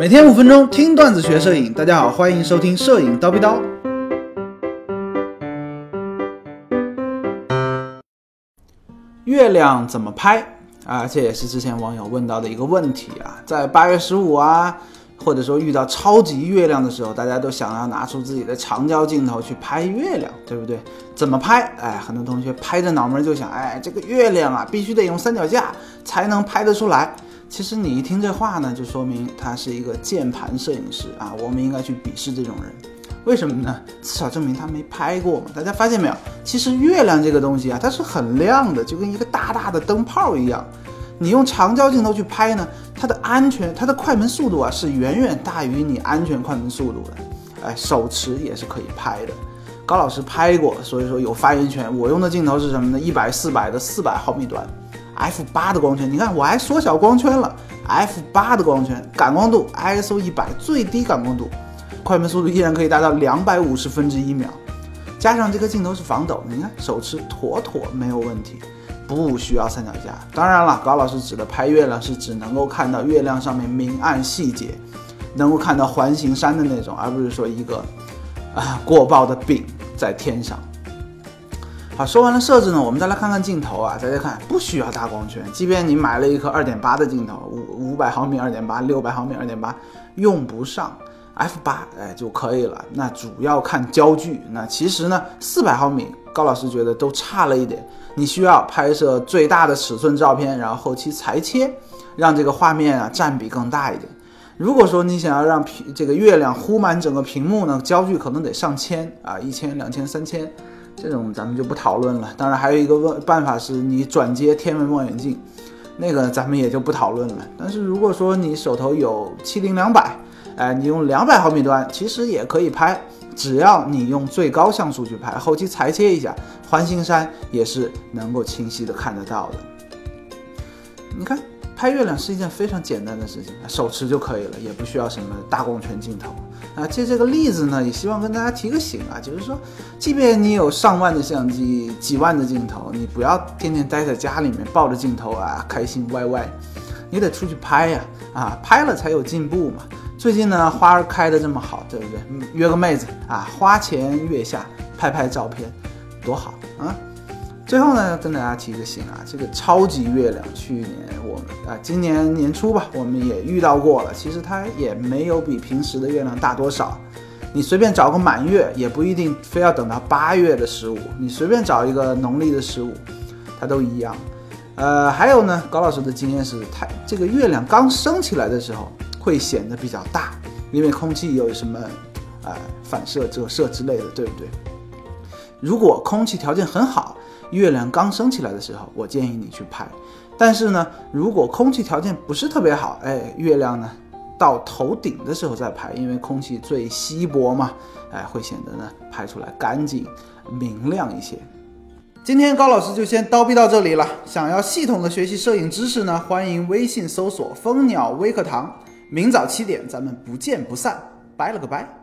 每天五分钟听段子学摄影，大家好，欢迎收听摄影叨逼叨。月亮怎么拍啊？这也是之前网友问到的一个问题啊。在八月十五啊，或者说遇到超级月亮的时候，大家都想要拿出自己的长焦镜头去拍月亮，对不对？怎么拍？哎，很多同学拍着脑门就想，哎，这个月亮啊，必须得用三脚架才能拍得出来。其实你一听这话呢，就说明他是一个键盘摄影师啊，我们应该去鄙视这种人，为什么呢？至少证明他没拍过嘛。大家发现没有？其实月亮这个东西啊，它是很亮的，就跟一个大大的灯泡一样。你用长焦镜头去拍呢，它的安全，它的快门速度啊，是远远大于你安全快门速度的。哎，手持也是可以拍的。高老师拍过，所以说有发言权。我用的镜头是什么呢？一百四百的四百毫米端。F 八的光圈，你看我还缩小光圈了。f 八的光圈，感光度 ISO 一百，最低感光度，快门速度依然可以达到两百五十分之一秒。加上这个镜头是防抖，你看手持妥妥没有问题，不需要三脚架。当然了，高老师指的拍月亮是只能够看到月亮上面明暗细节，能够看到环形山的那种，而不是说一个啊过曝的饼在天上。好，说完了设置呢，我们再来看看镜头啊。大家看，不需要大光圈，即便你买了一颗二点八的镜头，五五百毫米二点八，六百毫米二点八，用不上 f 八哎就可以了。那主要看焦距。那其实呢，四百毫米，高老师觉得都差了一点。你需要拍摄最大的尺寸照片，然后后期裁切，让这个画面啊占比更大一点。如果说你想要让屏这个月亮铺满整个屏幕呢，焦距可能得上千啊，一千、两千、三千。这种咱们就不讨论了。当然，还有一个问办法是你转接天文望远镜，那个咱们也就不讨论了。但是如果说你手头有七零两百，哎，你用两百毫米端其实也可以拍，只要你用最高像素去拍，后期裁切一下，环形山也是能够清晰的看得到的。你看。拍月亮是一件非常简单的事情，手持就可以了，也不需要什么大光圈镜头啊。借这个例子呢，也希望跟大家提个醒啊，就是说，即便你有上万的相机、几万的镜头，你不要天天待在家里面抱着镜头啊，开心歪歪，你得出去拍呀，啊，拍了才有进步嘛。最近呢，花儿开的这么好，对不对？约个妹子啊，花前月下拍拍照片，多好啊！最后呢，跟大家提个醒啊，这个超级月亮，去年我们啊，今年年初吧，我们也遇到过了。其实它也没有比平时的月亮大多少。你随便找个满月，也不一定非要等到八月的十五，你随便找一个农历的十五，它都一样。呃，还有呢，高老师的经验是，太这个月亮刚升起来的时候会显得比较大，因为空气有什么啊反射、折射之类的，对不对？如果空气条件很好。月亮刚升起来的时候，我建议你去拍。但是呢，如果空气条件不是特别好，哎，月亮呢到头顶的时候再拍，因为空气最稀薄嘛，哎，会显得呢拍出来干净明亮一些。今天高老师就先叨逼到这里了。想要系统的学习摄影知识呢，欢迎微信搜索蜂鸟微课堂。明早七点，咱们不见不散。拜了个拜。